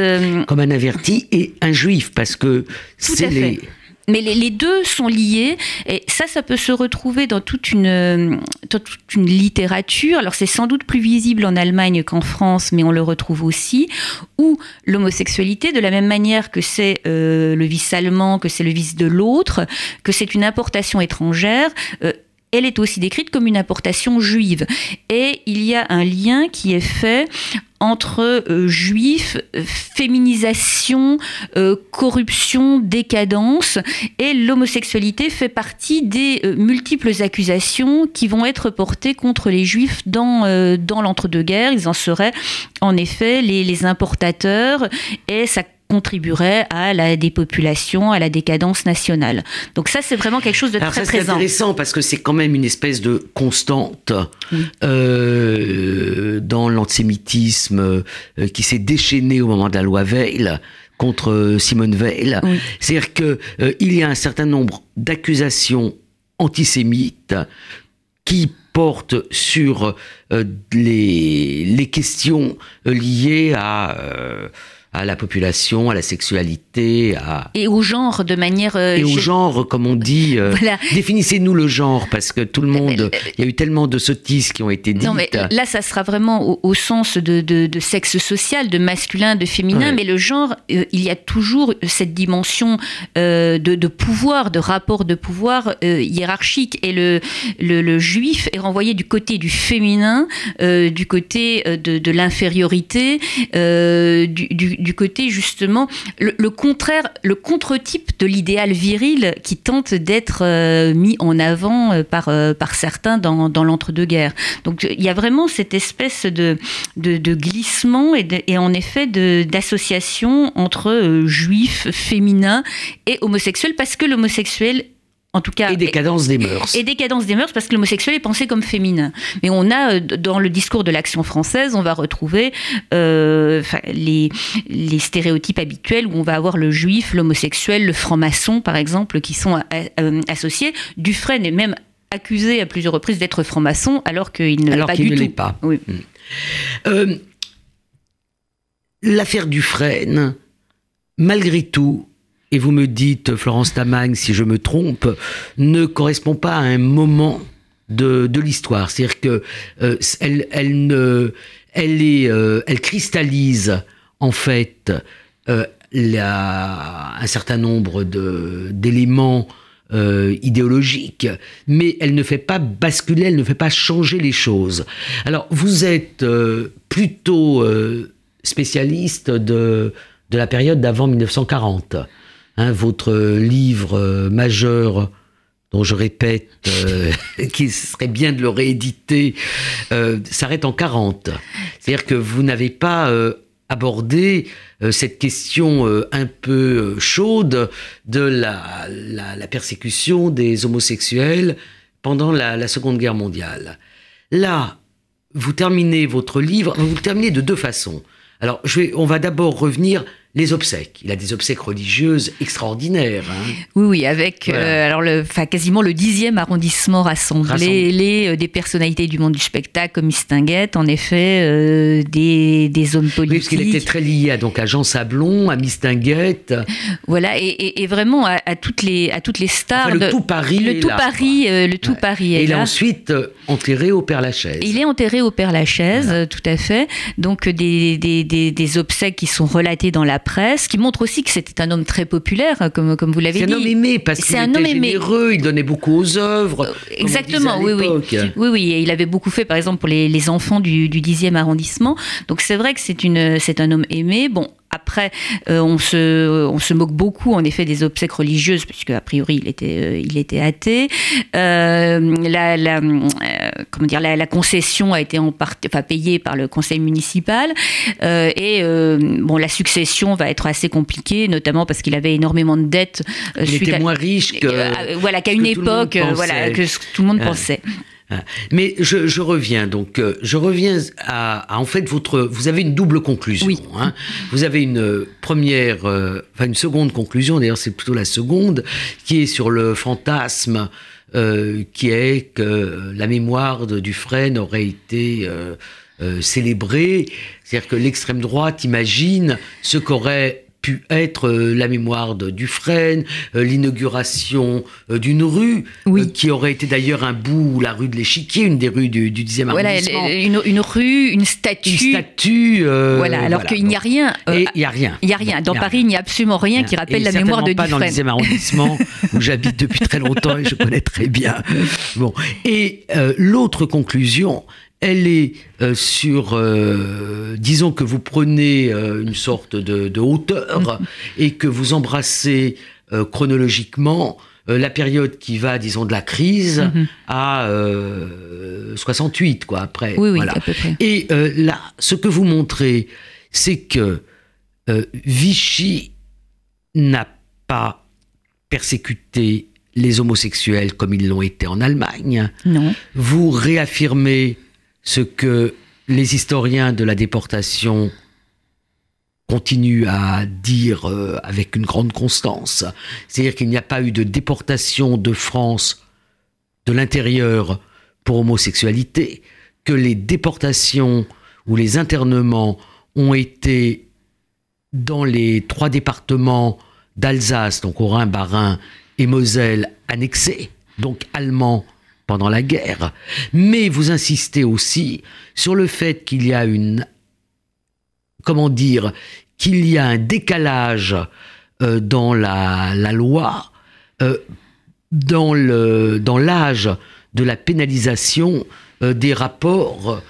comme un averti et un juif parce que c'est les mais les, deux sont liés et ça, ça peut se retrouver dans toute une, toute une littérature. Alors c'est sans doute plus visible en Allemagne qu'en France, mais on le retrouve aussi. Où l'homosexualité, de la même manière que c'est euh, le vice allemand, que c'est le vice de l'autre, que c'est une importation étrangère, euh, elle est aussi décrite comme une importation juive. Et il y a un lien qui est fait entre euh, juifs, féminisation, euh, corruption, décadence, et l'homosexualité fait partie des euh, multiples accusations qui vont être portées contre les juifs dans, dans l'entre-deux-guerres. Ils en seraient en effet les, les importateurs, et ça contribuerait à la dépopulation, à la décadence nationale. Donc ça, c'est vraiment quelque chose de très présent. C'est intéressant parce que c'est quand même une espèce de constante euh, dans l'antisémitisme euh, qui s'est déchaîné au moment de la loi Veil contre Simone Veil. C'est-à-dire qu'il euh, y a un certain nombre d'accusations antisémites qui portent sur les, les, questions liées à à la population, à la sexualité, à... Et au genre de manière... Euh, et au genre, comme on dit. Euh, définissez-nous le genre, parce que tout le monde... Euh, il y a eu tellement de sottises qui ont été dites. Non, mais là, ça sera vraiment au, sens de, de, sexe social, de masculin, de féminin, mais le genre, il y a toujours cette dimension de, de, pouvoir, de rapport de pouvoir hiérarchique. Et le, le, juif est renvoyé du côté du féminin, du côté de, de l'infériorité, du, du du côté justement le, contraire, le contre-type de l'idéal viril qui tente d'être euh, mis en avant euh, par, euh, par certains dans, l'entre-deux-guerres. Donc il y a vraiment cette espèce de, de, glissement et, et, en effet d'association entre juifs, féminins et homosexuels parce que l'homosexuel en tout cas. Et décadence des mœurs. Et décadence des mœurs, parce que l'homosexuel est pensé comme féminin. Mais on a, euh, dans le discours de l'action française, on va retrouver euh, les, les, stéréotypes habituels où on va avoir le juif, l'homosexuel, le franc-maçon, par exemple, qui sont euh, associés. Dufresne est même accusé à plusieurs reprises d'être franc-maçon, alors qu'il ne l'est pas du tout. pas. Oui. Hmm. L'affaire Dufresne, malgré tout, et vous me dites, Florence Tamagne, si je me trompe, ne correspond pas à un moment de, de l'histoire. C'est-à-dire que euh, elle, elle, ne, elle, est, euh, elle cristallise en fait euh, la, un certain nombre d'éléments idéologiques, mais elle ne fait pas basculer, elle ne fait pas changer les choses. Alors, vous êtes plutôt spécialiste de, de la période d'avant 1940. Hein, votre livre euh, majeur dont je répète euh, qu'il serait bien de le rééditer, euh, s'arrête en 40. C'est-à-dire que vous n'avez pas abordé cette question un peu chaude de la, persécution des homosexuels pendant la, Seconde Guerre mondiale. Là, vous terminez votre livre, vous le terminez de deux façons. Alors, je vais, on va d'abord revenir les obsèques. Il a des obsèques religieuses extraordinaires. Hein. Oui, oui, avec euh, alors le, quasiment le dixième arrondissement rassemblé, les, euh, des personnalités du monde du spectacle comme Mistinguett, en effet, euh, des, des, hommes politiques. Oui, parce qu'il était très lié à, donc, à Jean Sablon, à Mistinguett. Voilà, et, et, vraiment à, toutes les, à toutes les stars. le tout Paris. Le tout Paris, le tout Paris. et il est ensuite enterré au Père Lachaise. Il est enterré au Père Lachaise, tout à fait. Donc des, des, des, des obsèques qui sont relatées dans la presse, qui montre aussi que c'était un homme très populaire, comme, comme vous l'avez dit. C'est un homme aimé parce qu'il était généreux, il donnait beaucoup aux œuvres. Exactement, oui, oui. Oui, oui. Et il avait beaucoup fait, par exemple, pour les, les enfants du, du 10e arrondissement. Donc c'est vrai que c'est un homme aimé. Bon, après, euh, on, se, on se moque beaucoup, en effet, des obsèques religieuses, puisque a priori il était, euh, il était athée. Euh, la, comment dire, la, concession a été en partie, enfin, payée par le conseil municipal, et bon, la succession va être assez compliquée, notamment parce qu'il avait énormément de dettes. il était moins riche que voilà qu'à une époque, voilà que tout le monde pensait. Mais je, reviens donc, euh, je reviens à, en fait votre, vous avez une double conclusion. Hein. Vous avez une première, euh, enfin une seconde conclusion. D'ailleurs, c'est plutôt la seconde qui est sur le fantasme euh, qui est que la mémoire de Dufresne aurait été célébrée. C'est-à-dire que l'extrême droite imagine ce qu'aurait pu être euh, la mémoire de Dufresne, euh, l'inauguration euh, d'une rue, qui aurait été d'ailleurs un bout, la rue de l'Échiquier, une des rues du, 10e arrondissement. Une, une, rue, une statue. Une statue. voilà, alors qu'il n'y a rien. il n'y a rien. Il n'y a rien. Dans Paris, il n'y a absolument rien qui rappelle la mémoire de Dufresne. pas dans le 10e arrondissement, où j'habite depuis très longtemps et je connais très bien. Bon. Et l'autre conclusion, elle est euh, sur, euh, disons que vous prenez euh, une sorte de, hauteur et que vous embrassez chronologiquement la période qui va, disons, de la crise mm-hmm. à 68, quoi, après. Oui, oui, à peu près. Et là, ce que vous montrez, c'est que Vichy n'a pas persécuté les homosexuels comme ils l'ont été en Allemagne. Non. Vous réaffirmez ce que les historiens de la déportation continuent à dire euh, avec une grande constance. C'est-à-dire qu'il n'y a pas eu de déportation de France de l'intérieur pour homosexualité, que les déportations ou les internements ont été dans les trois départements d'Alsace, donc au Rhin, Bas-Rhin et Moselle annexés, donc allemands pendant la guerre. Mais vous insistez aussi sur le fait qu'il y a une, comment dire, qu'il y a un décalage euh, dans la, loi, euh, dans l'âge de la pénalisation euh, des rapports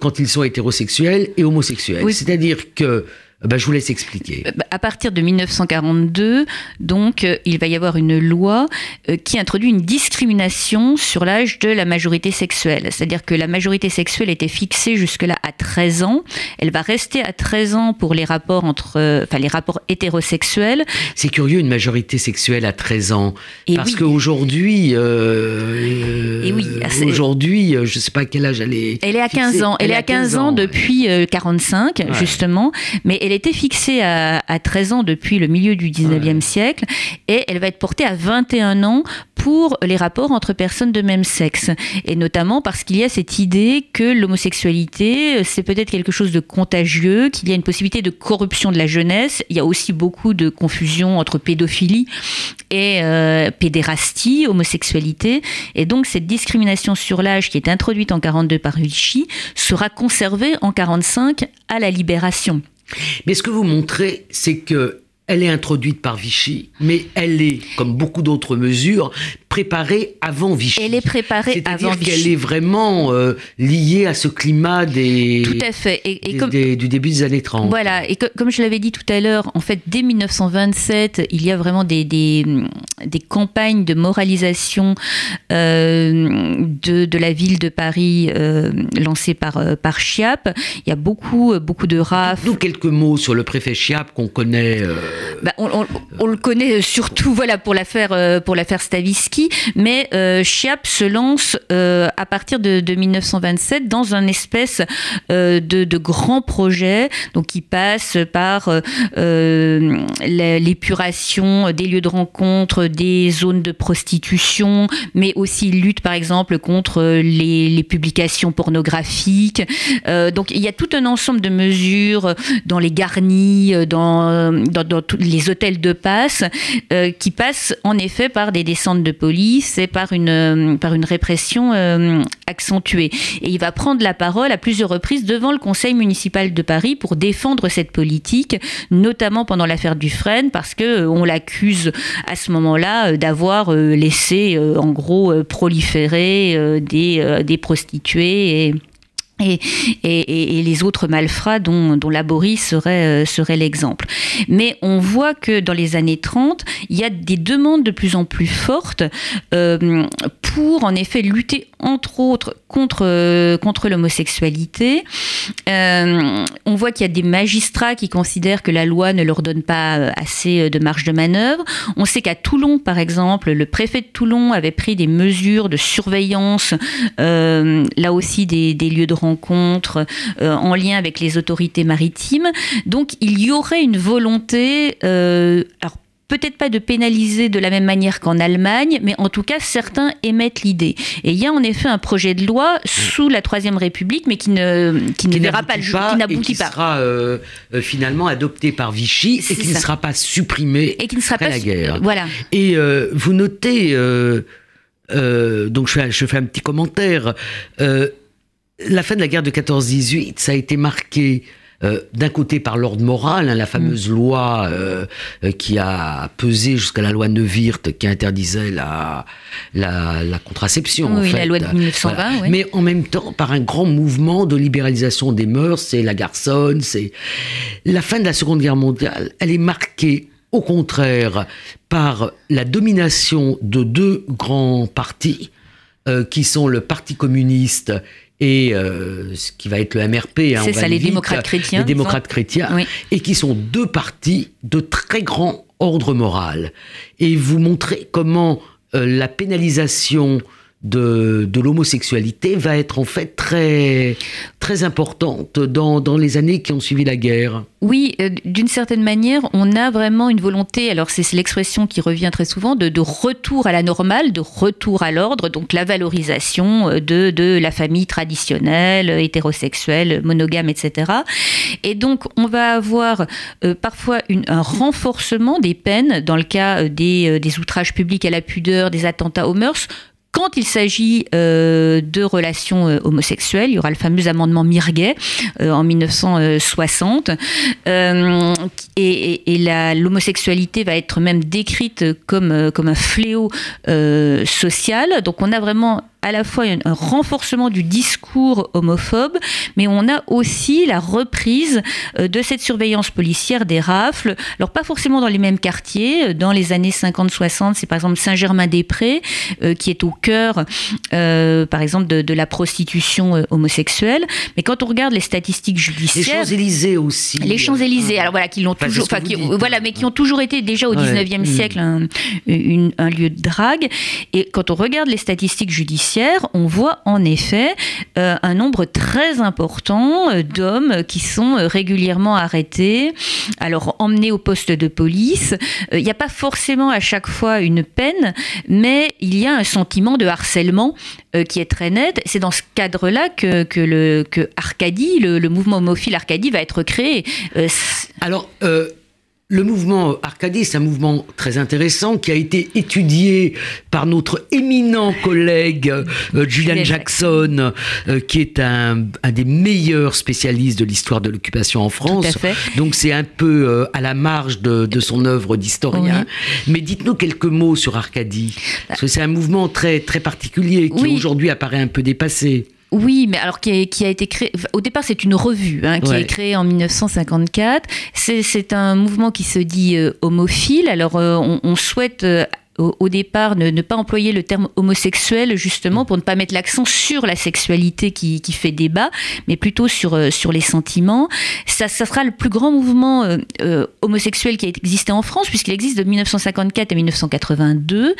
quand ils sont hétérosexuels et homosexuels. C'est-à-dire que euh, bah, je vous laisse expliquer. Euh, bah, à partir de 1942, donc, euh, il va y avoir une loi qui introduit une discrimination sur l'âge de la majorité sexuelle. C'est-à-dire que la majorité sexuelle était fixée jusque-là à 13 ans. Elle va rester à 13 ans pour les rapports entre, enfin, les rapports hétérosexuels. C'est curieux, une majorité sexuelle à 13 ans. parce qu'aujourd'hui, oui, aujourd'hui, je ne sais pas à quel âge elle est. Elle est à 15 ans. Elle, est à 15, ans, depuis 45, justement. Mais elle était fixée à, 13 ans depuis le milieu du 19e siècle et elle va être portée à 21 ans pour les rapports entre personnes de même sexe. Et notamment parce qu'il y a cette idée que l'homosexualité, c'est peut-être quelque chose de contagieux, qu'il y a une possibilité de corruption de la jeunesse. Il y a aussi beaucoup de confusion entre pédophilie et euh, pédérastie, homosexualité. Et donc cette discrimination sur l'âge qui est introduite en 42 par Vichy sera conservée en 45 à la libération. Mais ce que vous montrez, c'est que elle est introduite par Vichy, mais elle est, comme beaucoup d'autres mesures, préparée avant Vichy. Elle est préparée avant Vichy. C'est-à-dire qu'elle est vraiment euh, liée à ce climat des, tout à fait. Et, du début des années 30. Voilà, et comme je l'avais dit tout à l'heure, en fait, dès 1927, il y a vraiment des, des, campagnes de moralisation euh, de, de, la ville de Paris euh, lancées par, par Chiappe. Il y a beaucoup, beaucoup de raf. Nous, quelques mots sur le préfet Chiappe qu'on connaît. Bah, on, le connaît surtout voilà, pour l'affaire euh, pour l'affaire Stavisky, mais euh, Chiap se lance euh, à partir de, 1927 dans un espèce de, de, grand projet donc qui passe par l'épuration des lieux de rencontre, des zones de prostitution, mais aussi lutte par exemple contre les, publications pornographiques. donc il y a tout un ensemble de mesures dans les garnis, dans, les hôtels de passe, qui passent en effet par des descentes de police et par une, une répression accentuée. Et il va prendre la parole à plusieurs reprises devant le conseil municipal de Paris pour défendre cette politique, notamment pendant l'affaire Dufresne, parce que euh, on l'accuse à ce moment-là euh, d'avoir euh, laissé, en gros, proliférer des, des prostituées et, les autres malfrats dont, dont Laborie serait, euh, serait l'exemple. Mais on voit que dans les années 30, il y a des demandes de plus en plus fortes euh, pour en effet lutter entre autres contre, euh, contre l'homosexualité. On voit qu'il y a des magistrats qui considèrent que la loi ne leur donne pas assez de marge de manœuvre. On sait qu'à Toulon, par exemple, le préfet de Toulon avait pris des mesures de surveillance, là aussi des, des lieux de rencontre rencontres euh, en lien avec les autorités maritimes. Donc il y aurait une volonté, euh, alors peut-être pas de pénaliser de la même manière qu'en Allemagne, mais en tout cas, certains émettent l'idée. Et il y a en effet un projet de loi sous la Troisième République, mais qui ne, qui, ne verra pas le jour, qui n'aboutit pas. Qui sera euh, finalement adopté par Vichy et qui ne sera pas supprimé et qui ne sera après pas la guerre. Voilà. Et vous notez, donc je fais, je fais, un petit commentaire la fin de la guerre de 14-18, ça a été marqué euh, d'un côté par l'ordre moral, hein, la fameuse mm. loi euh, euh, qui a pesé jusqu'à la loi Neuwirth qui interdisait la, la, contraception. Oui, la loi de 1920. Oui. Mais en même temps, par un grand mouvement de libéralisation des mœurs, c'est la garçonne, c'est la fin de la Seconde Guerre mondiale. Elle est marquée au contraire par la domination de deux grands partis qui sont le Parti communiste et euh, ce qui va être le MRP. Hein, c'est ça, les démocrates chrétiens. Les démocrates chrétiens, et qui sont deux partis de très grand ordre moral. Et vous montrez comment euh, la pénalisation de, de l'homosexualité va être en fait très, très importante dans, dans les années qui ont suivi la guerre. Oui, euh, d'une certaine manière, on a vraiment une volonté, alors c'est l'expression qui revient très souvent, de, de, retour à la normale, de retour à l'ordre, donc la valorisation euh, de, de la famille traditionnelle, hétérosexuelle, monogame, etc. Et donc, on va avoir euh, parfois un renforcement des peines dans le cas des, des outrages publics à la pudeur, des attentats aux mœurs, quand il s'agit euh, de relations euh, homosexuelles, il y aura le fameux amendement Mirguet euh, en 1960, et, l'homosexualité va être même décrite comme, comme un fléau social. Donc on a vraiment à la fois un renforcement du discours homophobe, mais on a aussi la reprise euh, de cette surveillance policière des rafles. Alors pas forcément dans les mêmes quartiers. Dans les années 50-60, c'est par exemple Saint-Germain-des-Prés euh, qui est au cœur, euh, par exemple, de, la prostitution homosexuelle. Mais quand on regarde les statistiques judiciaires, les Champs-Élysées aussi. Les Champs-Élysées. Alors voilà, qui l'ont toujours, voilà, mais qui ont toujours été déjà au 19e siècle un, un lieu de drague. Et quand on regarde les statistiques judiciaires on voit en effet euh, un nombre très important euh, d'hommes qui sont euh, régulièrement arrêtés, alors emmenés au poste de police. Il n'y a pas forcément à chaque fois une peine, mais il y a un sentiment de harcèlement qui est très net. C'est dans ce cadre-là que, le, le, mouvement homophile Arcadie va être créé. alors, le mouvement Arcadie, c'est un mouvement très intéressant qui a été étudié par notre éminent collègue euh, Julian Jackson, euh, qui est un, des meilleurs spécialistes de l'histoire de l'occupation en France. Donc c'est un peu euh, à la marge de, son œuvre d'historien. Mais dites-nous quelques mots sur Arcadie, parce que c'est un mouvement très très particulier qui aujourd'hui apparaît un peu dépassé. Oui, mais alors qui a, été créé. Au départ, c'est une revue hein, qui est créée en 1954. C'est un mouvement qui se dit euh, homophile. Alors, euh, on, on, souhaite au, départ ne, pas employer le terme homosexuel justement pour ne pas mettre l'accent sur la sexualité qui, qui, fait débat, mais plutôt sur, euh, sur les sentiments. Ça, ça sera le plus grand mouvement euh, euh, homosexuel qui a existé en France puisqu'il existe de 1954 à 1982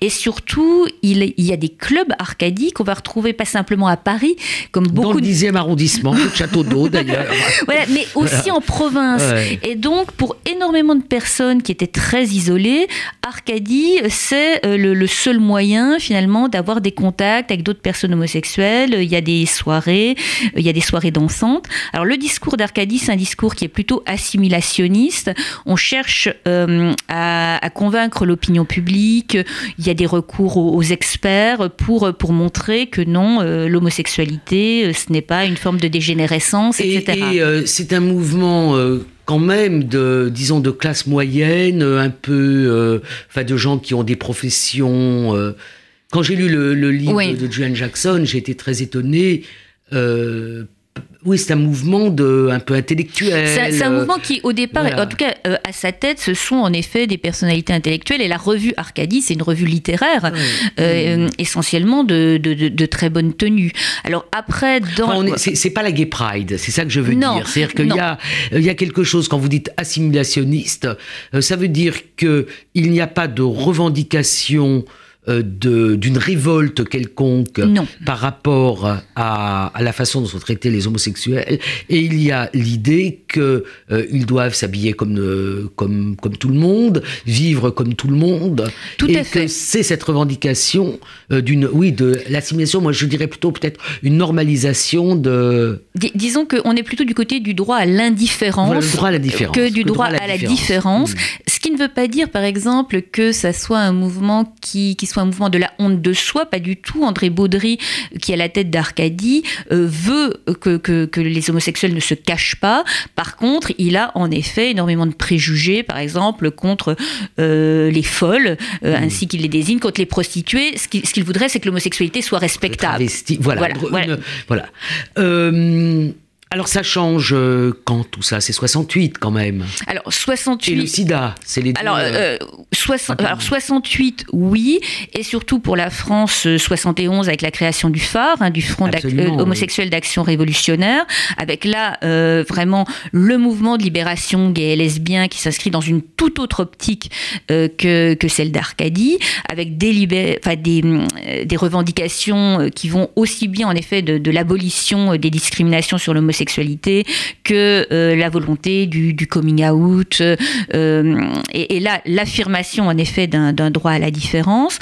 et surtout il, il y a des clubs arcadiques qu'on va retrouver pas simplement à Paris comme beaucoup dans le 10e arrondissement, le château d'eau d'ailleurs. voilà, mais aussi en province. Et donc pour énormément de personnes qui étaient très isolées, Arcadie c'est le, seul moyen finalement d'avoir des contacts avec d'autres personnes homosexuelles. Il y a des soirées, il y a des soirées dansantes. Alors le discours d'Arcadie, c'est un discours qui est plutôt assimilationniste. On cherche à, convaincre l'opinion publique. Il y a des recours aux, experts pour, pour montrer que non, l'homosexualité, ce n'est pas une forme de dégénérescence, etc. Et c'est un mouvement quand même de, disons, de classe moyenne, un peu, euh, enfin, de gens qui ont des professions. Euh. Quand j'ai lu le, livre de Julian Jackson, j'ai été très étonné. Euh, oui, c'est un mouvement de, un peu intellectuel. C'est un mouvement qui, au départ, en tout cas, euh, à sa tête, ce sont en effet des personnalités intellectuelles. Et la revue Arcadie, c'est une revue littéraire, euh, essentiellement de, de, très bonne tenue. Alors après, dans. c'est pas la Gay Pride, c'est ça que je veux dire. C'est-à-dire qu'il y a, il y a quelque chose, quand vous dites assimilationniste, euh, ça veut dire qu'il n'y a pas de revendication euh, d'une révolte quelconque par rapport à, à, la façon dont sont traités les homosexuels. Et il y a l'idée qu'ils euh, doivent s'habiller comme, euh, comme, comme tout le monde, vivre comme tout le monde. Tout et à fait. c'est cette revendication d'une, oui, de l'assimilation. Moi, je dirais plutôt peut-être une normalisation de. disons qu'on est plutôt du côté du droit à l'indifférence que du droit, à la, différence. Mm. Ce qui ne veut pas dire, par exemple, que ça soit un mouvement qui, qui soit un mouvement de la honte de soi, pas du tout. André Baudry, qui est à la tête d'Arcadie, euh, veut que, que, les homosexuels ne se cachent pas. Par contre, il a en effet énormément de préjugés, par exemple, contre euh, les folles, euh, mmh. ainsi qu'il les désigne, contre les prostituées. Ce qu'il voudrait, c'est que l'homosexualité soit respectable. Voilà. voilà. voilà. Alors ça change euh, quand tout ça? C'est 68 quand même. Alors 68. Et le sida, c'est les deux. Alors, euh, euh, alors 68, oui, et surtout pour la France 71 avec la création du phare, hein, du Front homosexuel d'action révolutionnaire, avec là vraiment le mouvement de libération gay et lesbien qui s'inscrit dans une toute autre optique que, que celle d'Arcadie, avec des, enfin, des, des revendications qui vont aussi bien en effet de, de l'abolition des discriminations sur l'homosexualité que euh, la volonté du, coming out euh, et, et, là l'affirmation en effet d'un droit à la différence.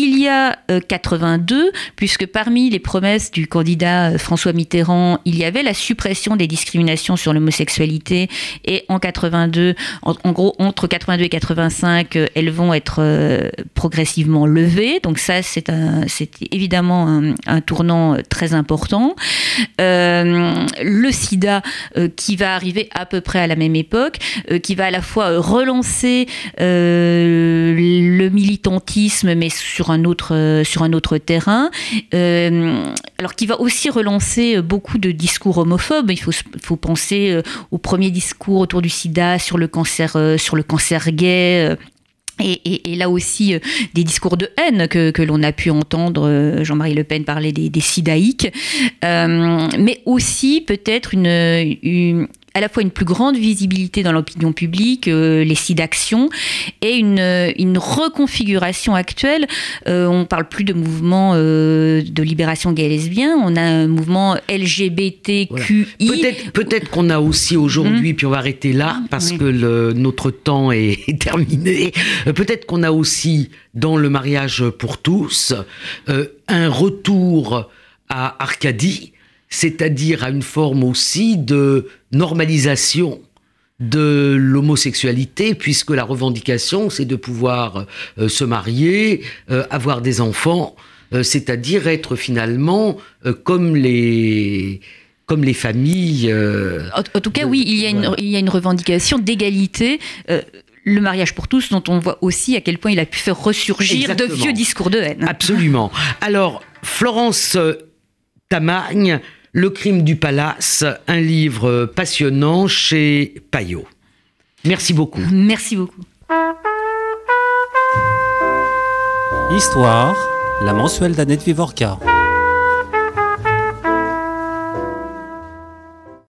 Il y a 82, euh, puisque parmi les promesses du candidat euh, François Mitterrand, il y avait la suppression des discriminations sur l'homosexualité. Et en 82, en, gros, entre 82 et 85, euh, elles vont être progressivement levées. Donc ça, c'est évidemment un, tournant très important. le sida, qui va arriver à peu près à la même époque, qui va à la fois relancer le militantisme, mais sur un autre, euh, un autre terrain, euh, alors qui va aussi relancer beaucoup de discours homophobes. Il faut, penser euh, au premier discours autour du sida, sur le cancer, sur le cancer gay. Et, là aussi, des discours de haine que, l'on a pu entendre, Jean-Marie Le Pen parler des, sidaïques, mais aussi peut-être une, à la fois une plus grande visibilité dans l'opinion publique, euh, les sites d'action, et une, une, reconfiguration actuelle. Euh, on ne parle plus de mouvement euh, de libération gay lesbien, on a un mouvement LGBTQI. Peut-être peut qu'on a aussi aujourd'hui, mmh. puis on va arrêter là, parce que le, notre temps est, est terminé, peut-être qu'on a aussi dans le mariage pour tous un retour à Arcadie, c'est-à-dire à une forme aussi de normalisation de l'homosexualité, puisque la revendication, c'est de pouvoir euh, se marier, euh, avoir des enfants, euh, c'est-à-dire être finalement comme les comme les familles. En, tout cas, oui, il y, a une, il y a une revendication d'égalité le mariage pour tous, dont on voit aussi à quel point il a pu faire ressurgir de vieux discours de haine. Absolument. Alors, Florence Tamagne, le crime du palace, un livre passionnant chez Payot. Merci beaucoup. Merci beaucoup. Histoire, la mensuelle d'Annette Vivorca.